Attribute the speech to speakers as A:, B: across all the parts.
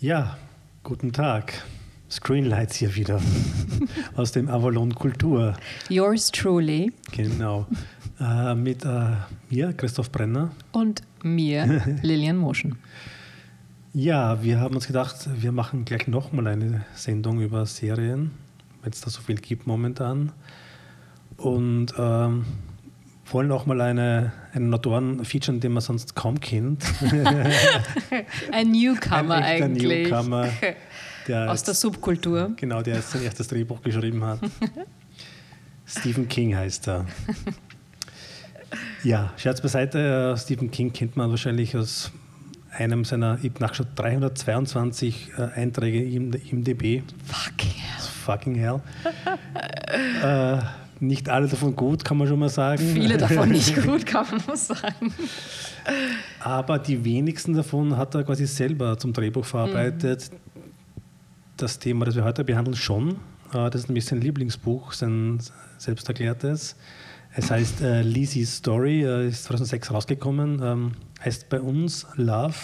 A: Ja, guten Tag. Screenlights hier wieder aus dem Avalon Kultur.
B: Yours truly.
A: Genau. Äh, mit äh, mir, Christoph Brenner.
B: Und mir, Lilian Moschen.
A: Ja, wir haben uns gedacht, wir machen gleich nochmal eine Sendung über Serien, wenn es da so viel gibt momentan. Und ähm, wollen auch mal eine, einen Autoren featuren, den man sonst kaum kennt.
B: Ein Newcomer
A: Ein
B: eigentlich.
A: Newcomer, der
B: Aus der Subkultur.
A: Genau, der sein erstes Drehbuch geschrieben hat. Stephen King heißt er. Ja, Scherz beiseite, äh, Stephen King kennt man wahrscheinlich aus einem seiner, ich habe nachgeschaut, 322 äh, Einträge im IMDb.
B: Fucking hell.
A: Fucking hell. äh, nicht alle davon gut, kann man schon mal sagen.
B: Viele davon nicht gut, kann man nur sagen.
A: Aber die wenigsten davon hat er quasi selber zum Drehbuch verarbeitet. Das Thema, das wir heute behandeln, schon. Äh, Das ist nämlich sein Lieblingsbuch, sein selbsterklärtes. Es heißt äh, Lizzie's Story, äh, ist 2006 rausgekommen, ähm, heißt bei uns Love.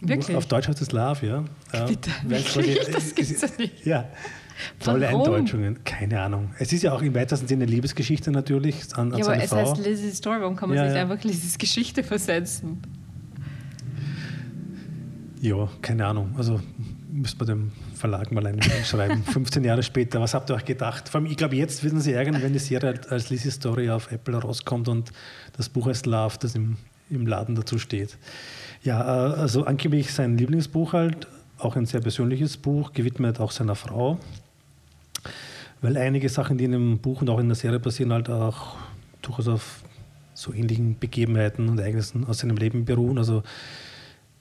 B: Wirklich?
A: Auf Deutsch heißt es Love, ja. Ja,
B: Bitte, wirklich? Das gibt's ja nicht.
A: Ja, tolle
B: Warum?
A: Eindeutschungen, keine Ahnung. Es ist ja auch im weitesten Sinne eine Liebesgeschichte natürlich an, an
B: Ja, aber es
A: Frau.
B: heißt Lizzie's Story, warum kann man
A: Ja,
B: sich
A: ja.
B: einfach Lizzie's Geschichte versetzen?
A: Ja, keine Ahnung. Also müsste man dem Verlag mal einen schreiben. 15 Jahre später, was habt ihr euch gedacht? Vor allem, ich glaube, jetzt würden sie ärgern, wenn die Serie als Lizzie Story auf Apple rauskommt und das Buch heißt Love, das im, im Laden dazu steht. Ja, äh, also angeblich sein Lieblingsbuch halt, auch ein sehr persönliches Buch, gewidmet auch seiner Frau. Weil einige Sachen, die in dem Buch und auch in der Serie passieren, halt auch durchaus auf so ähnlichen Begebenheiten und Ereignissen aus seinem Leben beruhen. Also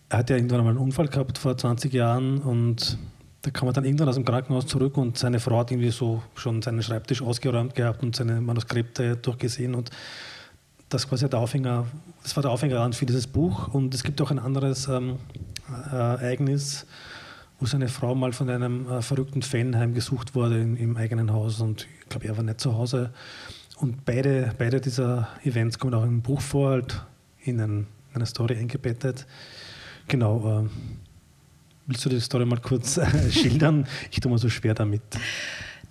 A: er hat ja irgendwann einmal einen Unfall gehabt vor 20 Jahren und da kam er dann irgendwann aus dem Krankenhaus zurück und seine Frau hat irgendwie so schon seinen Schreibtisch ausgeräumt gehabt und seine Manuskripte durchgesehen und das quasi der Aufhänger, das war der Aufhänger für dieses Buch und es gibt auch ein anderes ähm, äh, Ereignis, wo seine Frau mal von einem äh, verrückten Fan heimgesucht wurde in, im eigenen Haus und ich glaube, er war nicht zu Hause. Und beide, beide dieser Events kommen auch im Buch vor, halt in, ein, in eine Story eingebettet. Genau. Äh, willst du die Story mal kurz äh, schildern? Ich tue mir so schwer damit.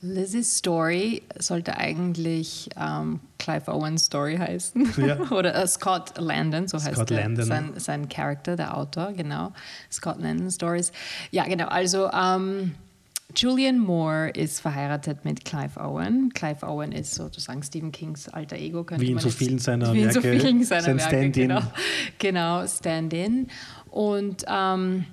B: Lizzie's Story sollte eigentlich ähm, Clive Owen's Story heißen.
A: Ja.
B: Oder äh, Scott Landon, so heißt
A: Scott
B: der,
A: Landon.
B: Sein, sein Charakter, der Autor, genau. Scott Landon Stories. Ja, genau. Also ähm, Julian Moore ist verheiratet mit Clive Owen. Clive Owen ist sozusagen Stephen Kings alter Ego. könnte
A: Wie in
B: man
A: so vielen seiner
B: wie in so
A: Werke,
B: vielen seiner
A: sein
B: Werke,
A: Stand-in.
B: Genau, genau Stand-in. Und ähm,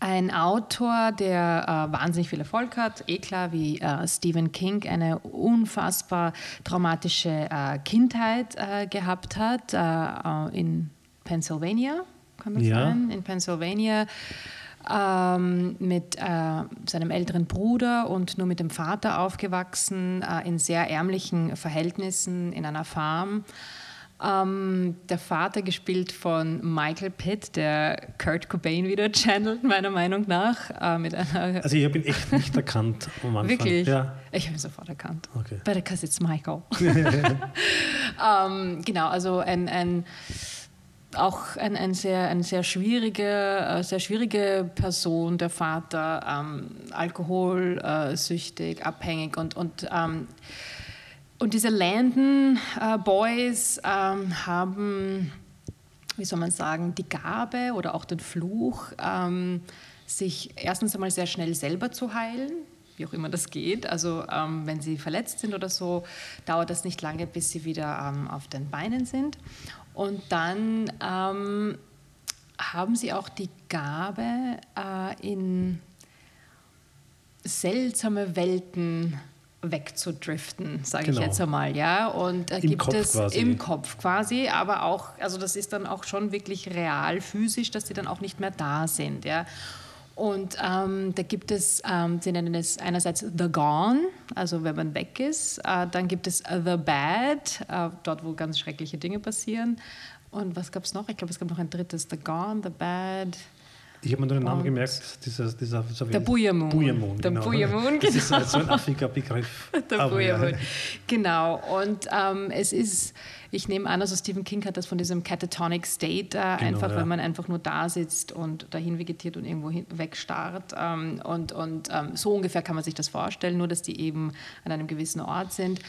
B: ein Autor, der äh, wahnsinnig viel Erfolg hat, eh klar wie äh, Stephen King, eine unfassbar traumatische äh, Kindheit äh, gehabt hat äh, äh, in Pennsylvania, kann das
A: Ja.
B: sein? In Pennsylvania ähm, mit äh, seinem älteren Bruder und nur mit dem Vater aufgewachsen, äh, in sehr ärmlichen Verhältnissen in einer Farm. Ähm, der Vater gespielt von Michael Pitt, der Kurt Cobain wieder channelt, meiner Meinung nach. Äh, mit einer
A: Also ich habe ihn echt nicht erkannt am Anfang.
B: Wirklich?
A: Ja.
B: Ich habe ihn sofort erkannt.
A: Okay.
B: But because it's Michael. ähm, genau, also ein, ein auch ein, ein sehr, eine sehr schwierige, äh, sehr schwierige Person, der Vater, ähm, alkoholsüchtig, abhängig und, und, ähm, und diese Landon äh, Boys ähm, haben, wie soll man sagen, die Gabe oder auch den Fluch, ähm, sich erstens einmal sehr schnell selber zu heilen, wie auch immer das geht. Also ähm, wenn sie verletzt sind oder so, dauert das nicht lange, bis sie wieder ähm, auf den Beinen sind. Und dann ähm, haben sie auch die Gabe, äh, in seltsame Welten wegzudriften, sage
A: Genau.
B: ich jetzt einmal, ja. Und äh, gibt
A: Kopf
B: es
A: quasi.
B: im Kopf quasi, aber auch, also das ist dann auch schon wirklich real, physisch, dass die dann auch nicht mehr da sind, ja. Und ähm, da gibt es, ähm, sie nennen es einerseits The Gone, also wenn man weg ist. Äh, dann gibt es The Bad, äh, dort wo ganz schreckliche Dinge passieren. Und was gab es noch? Ich glaube, es gab noch ein drittes, The Gone, The Bad.
A: Ich habe mir nur den Namen gemerkt, dieser, dieser
B: so der. Booyah Moon der
A: genau.
B: Moon,
A: genau. Das ist halt so ein affiger Begriff.
B: der Booyah Moon. Genau. Und ähm, es ist, ich nehme an, also Stephen King hat das von diesem catatonic State äh, genau, einfach, ja. wenn man einfach nur da sitzt und dahin vegetiert und irgendwo hin, wegstarrt. Ähm, und und ähm, so ungefähr kann man sich das vorstellen, nur dass die eben an einem gewissen Ort sind.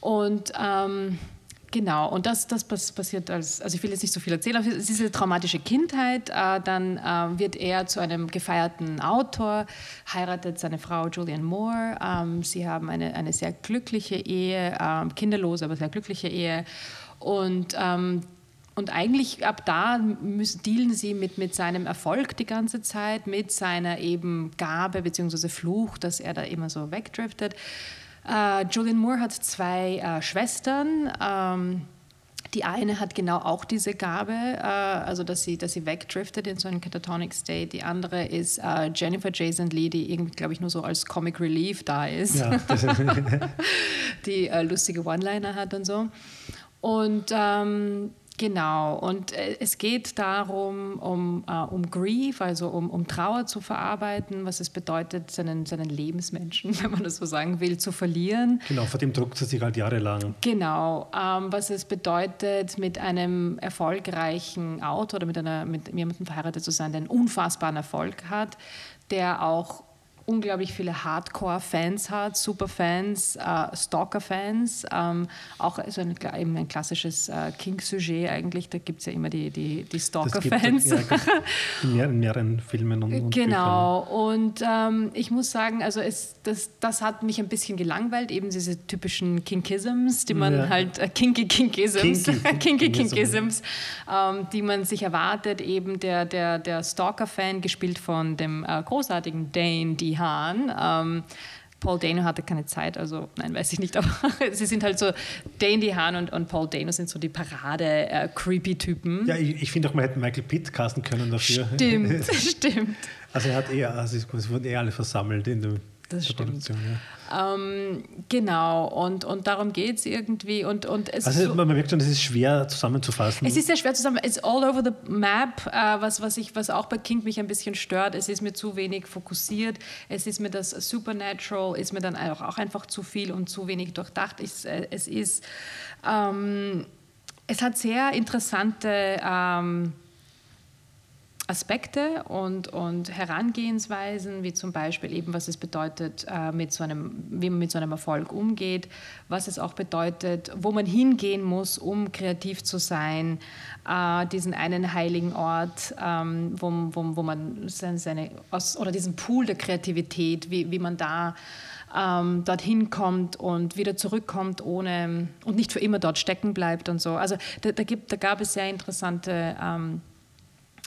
B: Und ähm, Genau, und das, das passiert als, also ich will jetzt nicht so viel erzählen, aber es ist eine traumatische Kindheit. Äh, dann äh, wird er zu einem gefeierten Autor, heiratet seine Frau Julianne Moore. Ähm, sie haben eine, eine sehr glückliche Ehe, äh, kinderlose, aber sehr glückliche Ehe. Und ähm, und eigentlich ab da müssen, dealen sie mit, mit seinem Erfolg die ganze Zeit, mit seiner eben Gabe bzw. Fluch, dass er da immer so wegdriftet. Äh, Julian Moore hat zwei äh, Schwestern. Ähm, die eine hat genau auch diese Gabe, äh, also dass sie, dass sie wegdriftet in so einen catatonic State. Die andere ist äh, Jennifer Jason Lee, die irgendwie, glaube ich, nur so als Comic Relief da ist. Ja, die äh, lustige One-Liner hat und so. Und ähm, Genau, und äh, es geht darum, um, äh, um Grief, also um, um Trauer zu verarbeiten, was es bedeutet, seinen, seinen Lebensmenschen, wenn man das so sagen will, zu verlieren.
A: Genau, vor dem druckt er sich halt jahrelang.
B: Genau, ähm, was es bedeutet, mit einem erfolgreichen Autor oder mit, einer, mit jemandem verheiratet zu sein, der einen unfassbaren Erfolg hat, der auch unglaublich viele Hardcore-Fans hat, Superfans, äh, Stalker-Fans, ähm, auch so ein, eben ein klassisches äh, King-Sujet eigentlich, da gibt es ja immer die, die, die Stalker-Fans. Ja,
A: in, mehr, in mehreren Filmen und, und
B: Genau, Büchern. und ähm, ich muss sagen, also es, das, das hat mich ein bisschen gelangweilt, eben diese typischen Kinkisms, die man ja. halt, äh, Kinky Kinkisms, Kinky, Kinkisms, ähm, die man sich erwartet, eben der, der, der Stalker-Fan, gespielt von dem äh, großartigen Dane, die Hahn. Ähm, Paul Dano hatte keine Zeit, also nein, weiß ich nicht, aber sie sind halt so, Dane Hahn und, und Paul Dano sind so die Parade-Creepy-Typen.
A: Äh, ja, ich, ich finde auch, man hätte Michael Pitt casten können dafür.
B: Stimmt, stimmt.
A: Also er hat eher, also es wurden eher alle versammelt in dem
B: das stimmt. Ja. Ähm, genau, und, und darum geht es irgendwie. Und, und es
A: also so, man merkt schon, es ist schwer zusammenzufassen.
B: Es ist sehr schwer zusammen. It's all over the map, äh, was, was, ich, was auch bei King mich ein bisschen stört. Es ist mir zu wenig fokussiert. Es ist mir das Supernatural, ist mir dann auch, auch einfach zu viel und zu wenig durchdacht. Es, äh, es ist, ähm, es hat sehr interessante ähm, Aspekte und, und Herangehensweisen, wie zum Beispiel eben, was es bedeutet, äh, mit so einem, wie man mit so einem Erfolg umgeht, was es auch bedeutet, wo man hingehen muss, um kreativ zu sein, äh, diesen einen heiligen Ort, ähm, wo, wo, wo man seine, seine oder diesen Pool der Kreativität, wie, wie man da ähm, dorthin kommt und wieder zurückkommt ohne und nicht für immer dort stecken bleibt und so. Also da, da, gibt, da gab es sehr interessante ähm,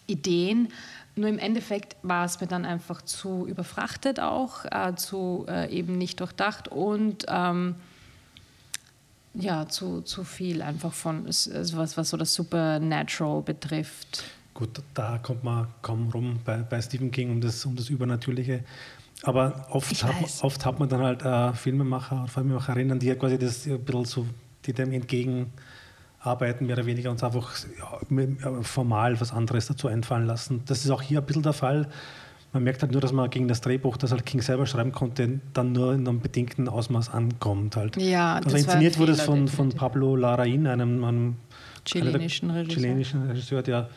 B: Ideen. Nur im Endeffekt war es mir dann einfach zu überfrachtet auch, äh, zu äh, eben nicht durchdacht und ähm, ja, zu, zu viel einfach von also was, was so das Supernatural betrifft.
A: Gut, da kommt man kaum rum bei, bei Stephen King um das, um das Übernatürliche. Aber oft, hat, oft hat man dann halt äh, Filmemacher, Filmemacherinnen, die ja quasi das ein bisschen so, die dem entgegen arbeiten, mehr oder weniger uns einfach ja, formal was anderes dazu einfallen lassen. Das ist auch hier ein bisschen der Fall. Man merkt halt nur, dass man gegen das Drehbuch, das halt King selber schreiben konnte, dann nur in einem bedingten Ausmaß ankommt. Halt.
B: Ja,
A: also inszeniert wurde es von, von Pablo Larraín, einem, einem
B: chilenischen Regisseur.
A: chilenischen Regisseur, der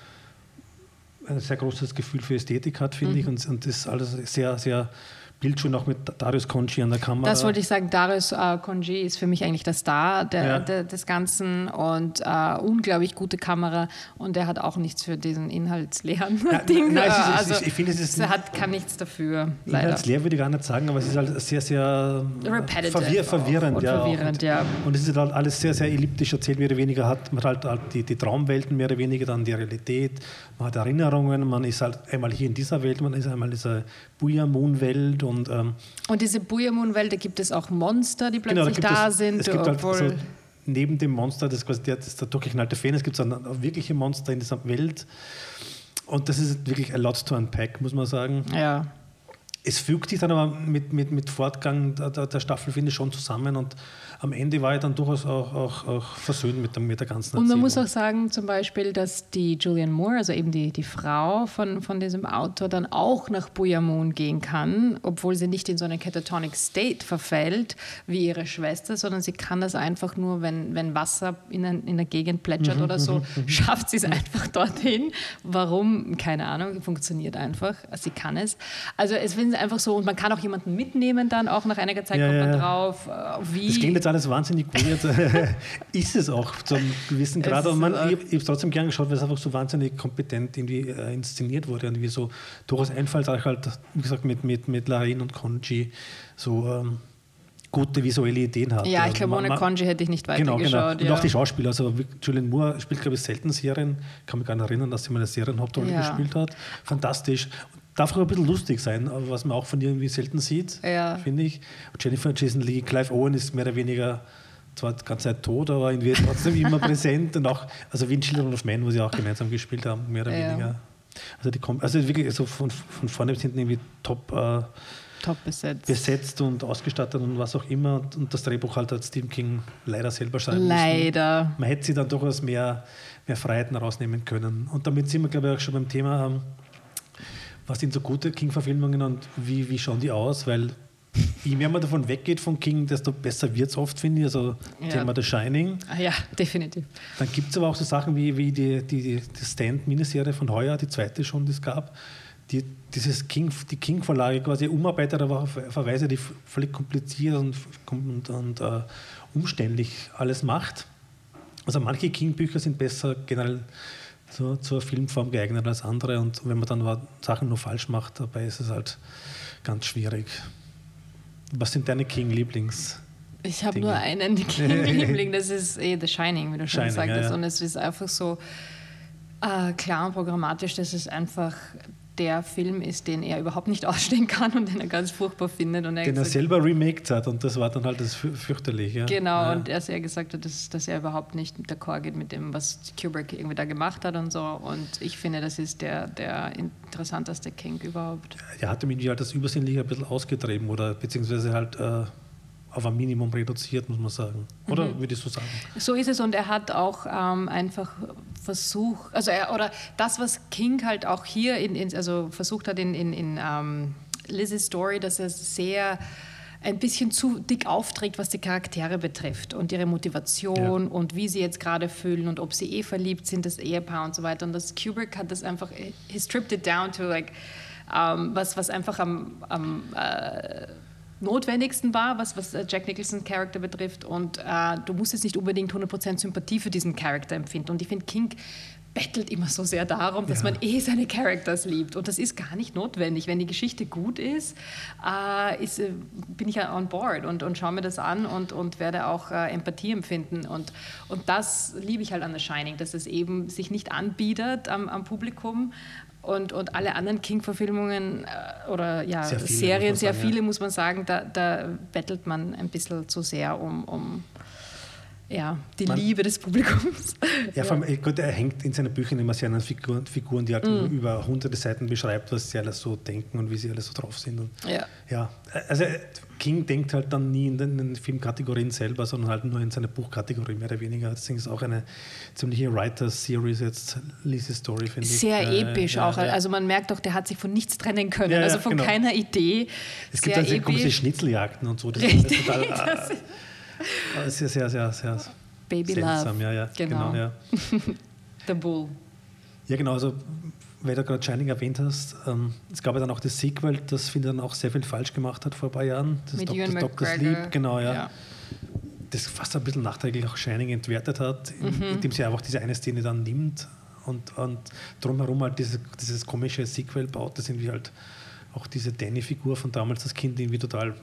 A: ein sehr großes Gefühl für Ästhetik hat, finde mhm. ich, und, und das alles sehr, sehr Bildschirm auch mit Darius Conji an der Kamera.
B: Das wollte ich sagen. Darius äh, Conji ist für mich eigentlich der Star der, ja. der, des Ganzen und äh, unglaublich gute Kamera. Und er hat auch nichts für diesen inhaltsleeren ja, Ding. Nein, ist, also, ich finde, es ist. Er hat, kann nichts dafür.
A: Inhaltsleer würde ich gar nicht sagen, aber es ist halt sehr, sehr verwirr, verwirrend. Und, ja, verwirrend und, ja. und es ist halt alles sehr, sehr elliptisch erzählt, mehr oder weniger hat man halt, halt die, die Traumwelten mehr oder weniger, dann die Realität, man hat Erinnerungen, man ist halt einmal hier in dieser Welt, man ist einmal in dieser Booyah Moon Welt und, ähm,
B: und diese Booyah Moon Welt, da gibt es auch Monster, die plötzlich genau, da, da es, sind.
A: Es gibt halt so, neben dem Monster, das quasi der, das der durchgeknallte Fan, gibt es dann wirkliche Monster in dieser Welt. Und das ist wirklich a lot to unpack, muss man sagen.
B: Ja.
A: es fügt sich dann aber mit, mit, mit Fortgang der, der Staffel, finde ich, schon zusammen und am Ende war ich dann durchaus auch, auch, auch versöhnt mit der, mit der ganzen
B: Erzählung. Und man muss auch sagen, zum Beispiel, dass die Julianne Moore, also eben die, die Frau von, von diesem Autor, dann auch nach Buyamoon gehen kann, obwohl sie nicht in so einen catatonic State verfällt wie ihre Schwester, sondern sie kann das einfach nur, wenn, wenn Wasser in, ein, in der Gegend plätschert mhm, oder so, mhm, mhm. schafft sie es einfach dorthin. Warum? Keine Ahnung, funktioniert einfach. Sie kann es. Also es ist einfach so, und man kann auch jemanden mitnehmen dann, auch nach einiger Zeit ja, kommt man ja. drauf, äh, wie...
A: Das klingt jetzt alles wahnsinnig gut. ist es auch zum gewissen Grad. Und man, ich, ich habe es trotzdem gern geschaut, weil es einfach so wahnsinnig kompetent irgendwie äh, inszeniert wurde und wie so durchaus einfallsreich halt, wie gesagt, mit, mit, mit Larin und Konji so ähm, gute visuelle Ideen hat.
B: Ja, ich glaube, ohne Konji hätte ich nicht weitergeschaut. Genau, genau. Und
A: ja. auch die Schauspieler. Also Julian Moore spielt, glaube ich, selten Serien. Kann mich gar nicht erinnern, dass sie mal eine Serienhauptrolle ja. gespielt hat. Fantastisch darf auch ein bisschen lustig sein, was man auch von ihr irgendwie selten sieht, ja. finde ich. Jennifer Jason Lee, Clive Owen ist mehr oder weniger zwar die ganze Zeit tot, aber irgendwie trotzdem immer präsent und auch, also wie in Children of Men, wo sie auch gemeinsam gespielt haben, mehr oder ja. weniger. Also, die kommen, also wirklich also von, von vorne bis hinten irgendwie top, äh,
B: top besetzt.
A: besetzt und ausgestattet und was auch immer. Und das Drehbuch halt hat Stephen King leider selber schreiben
B: Leider. Müssen.
A: Man hätte sie dann durchaus mehr, mehr Freiheiten rausnehmen können. Und damit sind wir, glaube ich, auch schon beim Thema, ähm, was sind so gute King-Verfilmungen und wie, wie schauen die aus? Weil je mehr man davon weggeht von King, desto besser wird es oft, finde ich. Also ja. Thema The Shining.
B: Ah, ja, definitiv.
A: Dann gibt es aber auch so Sachen wie, wie die, die, die Stand-Miniserie von heuer, die zweite schon, die es gab, die dieses King, die King-Vorlage quasi umarbeitet, aber auf Verweise, die völlig kompliziert und, und, und uh, umständlich alles macht. Also manche King-Bücher sind besser generell so, zur Filmform geeignet als andere. Und wenn man dann Sachen nur falsch macht, dabei ist es halt ganz schwierig. Was sind deine King-Lieblings?
B: Ich habe nur einen King-Liebling, das ist eh The Shining, wie du schon gesagt hast. Ja, ja. Und es ist einfach so äh, klar und programmatisch, dass es einfach der Film ist, den er überhaupt nicht ausstehen kann und den er ganz furchtbar findet. Und
A: er den er selber remaked hat und das war dann halt das fürchterliche.
B: Genau, ja. und er sehr gesagt hat, dass, dass er überhaupt nicht d'accord geht mit dem, was Kubrick irgendwie da gemacht hat und so. Und ich finde, das ist der, der interessanteste King überhaupt.
A: Er hat ihm halt das Übersinnliche ein bisschen ausgetrieben oder beziehungsweise halt äh, auf ein Minimum reduziert, muss man sagen. Oder mhm. würdest du sagen?
B: So ist es und er hat auch ähm, einfach versucht, also er, oder das, was King halt auch hier in, in also versucht hat in, in, in ähm, Liz's Story, dass er sehr ein bisschen zu dick aufträgt, was die Charaktere betrifft und ihre Motivation ja. und wie sie jetzt gerade fühlen und ob sie eh verliebt sind, das Ehepaar und so weiter. Und das Kubrick hat das einfach, he stripped it down to like, um, ähm, was, was einfach am, am uh, notwendigsten war, was, was äh, Jack Nicholsons Charakter betrifft. Und äh, du musst jetzt nicht unbedingt 100% Sympathie für diesen Charakter empfinden. Und ich finde, King bettelt immer so sehr darum, dass ja. man eh seine Characters liebt. Und das ist gar nicht notwendig. Wenn die Geschichte gut ist, äh, ist äh, bin ich ja on board und, und schaue mir das an und, und werde auch äh, Empathie empfinden. Und, und das liebe ich halt an The Shining, dass es eben sich nicht anbietet am, am Publikum, und, und alle anderen King-Verfilmungen äh, oder ja, sehr Serien, sehr sagen, viele, ja. muss man sagen, da, da bettelt man ein bisschen zu sehr um, um ja, die man, Liebe des Publikums.
A: Ja, vor allem, Gott, er hängt in seinen Büchern immer sehr an Figuren, Figuren die halt mm. über hunderte Seiten beschreibt, was sie alles so denken und wie sie alles so drauf sind. Und,
B: ja.
A: ja. Also King denkt halt dann nie in den, in den Filmkategorien selber, sondern halt nur in seiner Buchkategorie, mehr oder weniger. Deswegen ist es auch eine ziemliche Writer-Series jetzt, Lizzie Story, finde ich.
B: Sehr äh, episch ja, auch. Ja. Also man merkt doch, der hat sich von nichts trennen können, ja, also von genau. keiner Idee.
A: Es gibt also komische Schnitzeljagden und so. Das Richtig. ist total... Äh, sehr, sehr, sehr, sehr
B: Baby seltsam.
A: Love. Ja, ja, genau. genau ja.
B: The Bull.
A: Ja, genau. Also, weil du gerade Shining erwähnt hast, ähm, es gab ja dann auch das Sequel, das finde ich dann auch sehr viel falsch gemacht hat vor ein paar Jahren. Das
B: Mit
A: Dok
B: Ewan
A: Dr. Sleep, genau, ja. ja. Das fast ein bisschen nachträglich auch Shining entwertet hat, mhm. indem sie einfach diese eine Szene dann nimmt und, und drumherum halt dieses, dieses komische Sequel baut. Das sind wie halt auch diese Danny-Figur von damals, das Kind irgendwie total,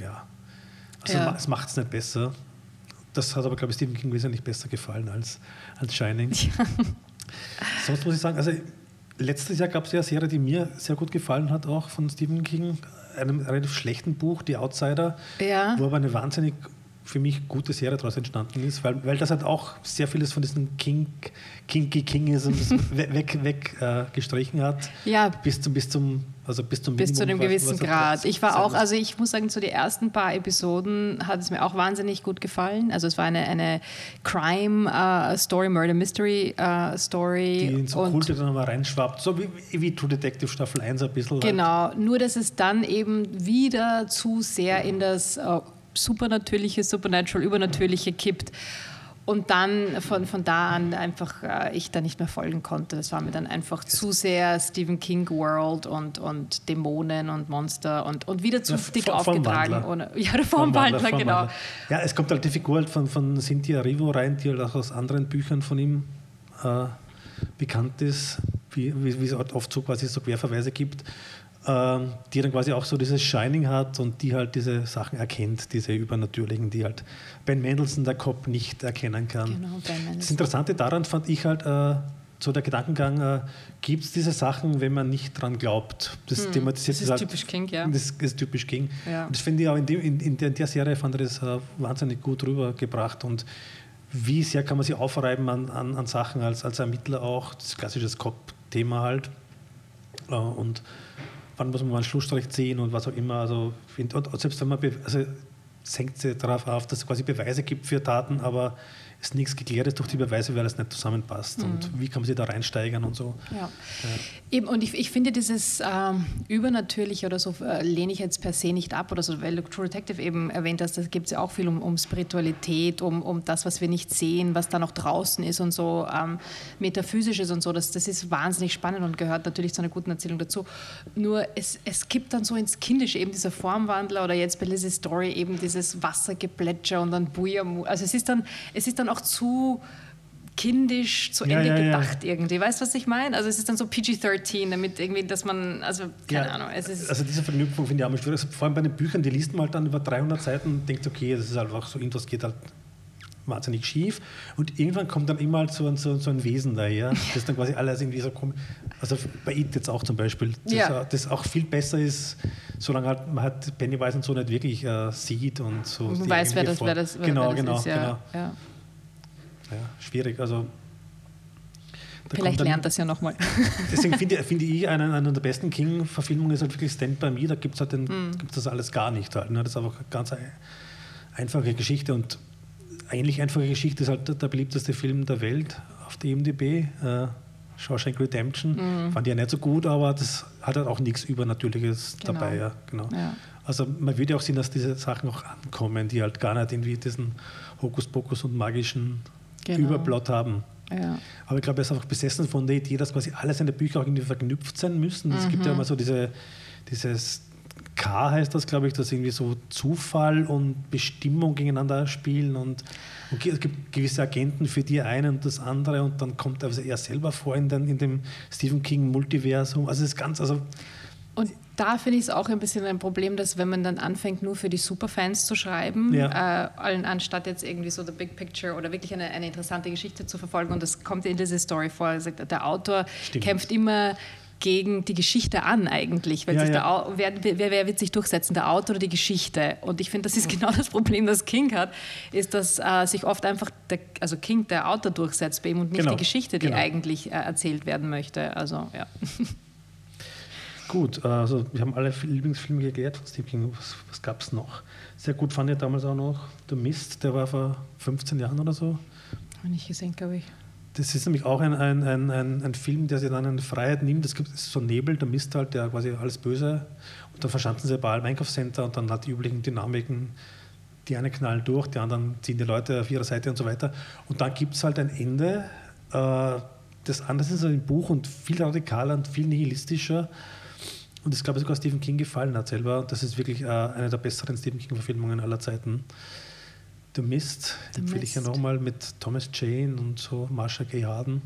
A: ja, also ja. es macht es nicht besser. Das hat aber, glaube ich, Stephen King wesentlich besser gefallen als, als Shining. Ja. Sonst muss ich sagen, also letztes Jahr gab es ja eine Serie, die mir sehr gut gefallen hat, auch von Stephen King, einem relativ schlechten Buch, Die Outsider,
B: ja.
A: wo aber eine wahnsinnig für mich gute Serie daraus entstanden ist, weil, weil das halt auch sehr vieles von diesen King, Kinky Kingisms weg, weg äh, gestrichen hat.
B: Ja.
A: Bis zum, bis zum, also bis zum
B: Bis
A: Minimum,
B: zu einem gewissen Grad. Ich war auch, also ich muss sagen, zu den ersten paar Episoden hat es mir auch wahnsinnig gut gefallen. Also es war eine, eine Crime-Story, Murder-Mystery-Story.
A: die in so
B: und
A: Kulte dann mal reinschwappt, so wie, wie True Detective Staffel 1 ein bisschen. halt.
B: Genau, nur dass es dann eben wieder zu sehr in das äh, Supernatürliche, Supernatural, Übernatürliche kippt. Und dann von, von da an einfach äh, ich da nicht mehr folgen konnte. Das war mir dann einfach zu sehr Stephen King World und, und Dämonen und Monster und, und wieder zu
A: Ja,
B: dick aufgetragen. Ohne, ja, der Formwandler, genau.
A: Ja, es kommt halt die Figur halt von, von Cynthia Rivo rein, die halt auch aus anderen Büchern von ihm äh, bekannt ist, wie, wie, wie es halt oft so quasi so Querverweise gibt, die dann quasi auch so dieses Shining hat und die halt diese Sachen erkennt, diese übernatürlichen, die halt Ben Mendelssohn, der Cop, nicht erkennen kann.
B: Genau, Ben
A: Das. Interessante daran fand ich halt, äh, so der Gedankengang, äh, gibt es diese Sachen, wenn man nicht dran glaubt? Das thematisiert
B: Hm, Das ist
A: halt-
B: typisch King, ja.
A: das ist typisch King.
B: Ja.
A: Und das finde ich auch in, dem, in, in, der, in der Serie fand ich das äh, wahnsinnig gut rübergebracht. Und wie sehr kann man sich aufreiben an, an, an Sachen als, als Ermittler auch, das klassische Cop-Thema halt. Äh, und wann muss man einen Schlussstrich ziehen und was auch immer. Also, und, selbst wenn man, also hängt sie darauf auf, dass es quasi Beweise gibt für Taten, aber es nichts geklärt ist durch die Beweise, weil es nicht zusammenpasst. Und wie kann man sich da reinsteigern und so.
B: Ja. Eben, und ich, ich finde dieses ähm, Übernatürliche oder so äh, lehne ich jetzt per se nicht ab oder so, weil du True Detective eben erwähnt hast, da gibt es ja auch viel um, um Spiritualität, um, um das, was wir nicht sehen, was da noch draußen ist und so ähm, metaphysisches und so. Das, das ist wahnsinnig spannend und gehört natürlich zu einer guten Erzählung dazu. Nur es, es kippt dann so ins Kindische, eben dieser Formwandler oder jetzt bei Lizzie's Story eben dieses Wassergeplätscher und dann Bujamu. Also es ist dann, es ist dann auch zu kindisch zu
A: Ja,
B: Ende
A: ja, ja.
B: gedacht irgendwie. Weißt du, was ich meine? Also es ist dann so PG-13, damit irgendwie, dass man, also keine
A: Ja,
B: Ahnung,
A: also diese Verknüpfung finde ich auch mal schwierig. Also vor allem bei den Büchern, die liest man halt dann über 300 Seiten und denkt, okay, das ist einfach so, irgendwas geht halt wahnsinnig schief. Und irgendwann kommt dann immer halt so ein, so, so ein Wesen daher, das dann quasi alles irgendwie so kommt. Also bei It jetzt auch zum Beispiel, das,
B: Ja.
A: das auch viel besser ist, solange halt man halt Pennywise und so nicht wirklich äh, sieht und so.
B: man weiß, wer das, wer das, wer
A: genau,
B: das
A: genau,
B: ist. Ja,
A: genau.
B: ja.
A: Ja, schwierig. Also,
B: Vielleicht
A: dann-
B: lernt das ja nochmal.
A: Deswegen finde finde ich, eine, eine der besten King-Verfilmungen ist halt wirklich Stand By Me. Da gibt es halt den, gibt's das alles gar nicht. Halt, ne? Das ist einfach eine ganz ein- einfache Geschichte. Und ähnlich einfache Geschichte ist halt der, der beliebteste Film der Welt auf der IMDb. Äh, Shawshank Redemption.
B: Mhm.
A: Fand ich ja nicht so gut, aber das hat halt auch nichts Übernatürliches
B: Genau.
A: dabei. Ja, genau.
B: Ja.
A: Also man würde ja auch sehen, dass diese Sachen auch ankommen, die halt gar nicht irgendwie diesen Hokuspokus und magischen
B: Genau.
A: Überplot haben.
B: Ja.
A: Aber ich glaube, er ist einfach besessen von der Idee, dass quasi alle seine Bücher auch irgendwie verknüpft sein müssen. Es gibt
B: Mhm.
A: ja immer so diese, dieses K heißt das, glaube ich, dass irgendwie so Zufall und Bestimmung gegeneinander spielen und, und es gibt gewisse Agenten für die eine und das andere und dann kommt also er selber vor in, den, in dem Stephen King Multiversum. Also es ist ganz, also
B: Und da finde ich es auch ein bisschen ein Problem, dass wenn man dann anfängt, nur für die Superfans zu schreiben,
A: Ja.
B: äh, anstatt jetzt irgendwie so the big picture oder wirklich eine, eine interessante Geschichte zu verfolgen, und das kommt in diese Story vor, sagt, der Autor
A: Stimmt.
B: kämpft immer gegen die Geschichte an eigentlich. Weil
A: Ja,
B: sich
A: ja.
B: Wer, wer, wer wird sich durchsetzen, der Autor oder die Geschichte? Und ich finde, das ist genau das Problem, das King hat, ist, dass äh, sich oft einfach, der, also King, der Autor durchsetzt bei ihm und nicht
A: Genau,
B: die Geschichte, die
A: genau.
B: eigentlich äh, erzählt werden möchte. Also ja.
A: gut. Also wir haben alle Lieblingsfilme geklärt von Stephen King. Was, was gab es noch? Sehr gut fand ich damals auch noch The Mist, der war vor 15 Jahren oder so.
B: Habe ich nicht gesehen, glaube ich.
A: Das ist nämlich auch ein, ein, ein, ein, ein Film, der sich dann eine Freiheit nimmt. Es gibt so Nebel, der Mist halt, der quasi alles Böse. Und dann verschanzen sie bei allem Einkaufscenter und dann hat die üblichen Dynamiken. Die einen knallen durch, die anderen ziehen die Leute auf ihre Seite und so weiter. Und dann gibt es halt ein Ende, äh, das anders ist als im Buch und viel radikaler und viel nihilistischer. Und das glaube ich sogar Stephen King gefallen hat selber. Das ist wirklich äh, eine der besseren Stephen King-Verfilmungen aller Zeiten. The Mist
B: The
A: empfehle ich ja
B: Mist.
A: nochmal mit Thomas Jane und so Marsha Gay Harden.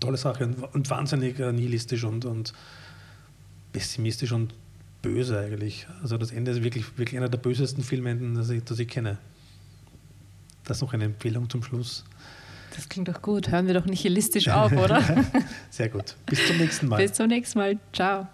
A: Tolle Sache und, und wahnsinnig äh, nihilistisch und, und pessimistisch und böse eigentlich. Also das Ende ist wirklich, wirklich einer der bösesten Filmenden, das ich, das ich kenne. Das ist noch eine Empfehlung zum Schluss.
B: Das klingt doch gut. Hören wir doch nihilistisch auf, oder?
A: Sehr gut. Bis zum nächsten Mal.
B: Bis zum nächsten Mal. Ciao.